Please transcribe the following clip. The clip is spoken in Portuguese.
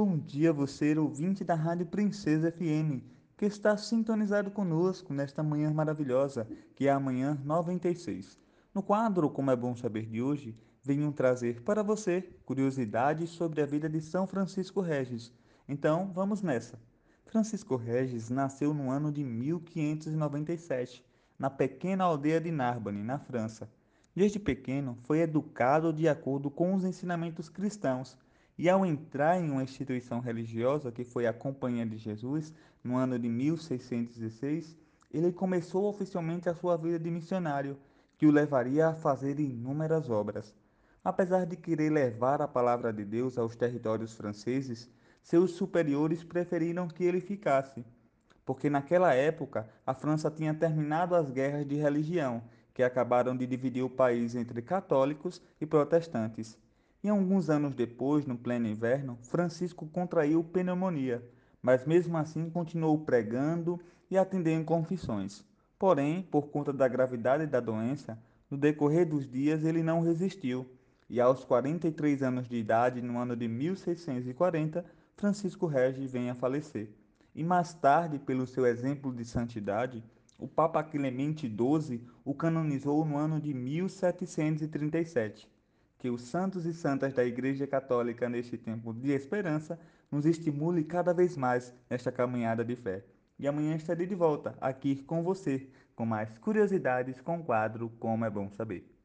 Bom dia, você ouvinte da Rádio Princesa FM, que está sintonizado conosco nesta manhã maravilhosa, que é a manhã 96. No quadro Como é Bom Saber de hoje, venho trazer para você curiosidades sobre a vida de São Francisco Regis. Então, vamos nessa. Francisco Regis nasceu no ano de 1597, na pequena aldeia de Narbonne, na França. Desde pequeno, foi educado de acordo com os ensinamentos cristãos e ao entrar em uma instituição religiosa, que foi a Companhia de Jesus, no ano de 1616, ele começou oficialmente a sua vida de missionário, que o levaria a fazer inúmeras obras. Apesar de querer levar a palavra de Deus aos territórios franceses, seus superiores preferiram que ele ficasse, porque naquela época a França tinha terminado as guerras de religião, que acabaram de dividir o país entre católicos e protestantes. E alguns anos depois, no pleno inverno, Francisco contraiu pneumonia, mas mesmo assim continuou pregando e atendendo confissões. Porém, por conta da gravidade da doença, no decorrer dos dias ele não resistiu, e aos 43 anos de idade, no ano de 1640, Francisco Regis vem a falecer. E mais tarde, pelo seu exemplo de santidade, o Papa Clemente XII o canonizou no ano de 1737 que os santos e santas da Igreja Católica neste tempo de esperança nos estimule cada vez mais nesta caminhada de fé. E amanhã estarei de volta aqui com você com mais curiosidades com o quadro Como é Bom Saber.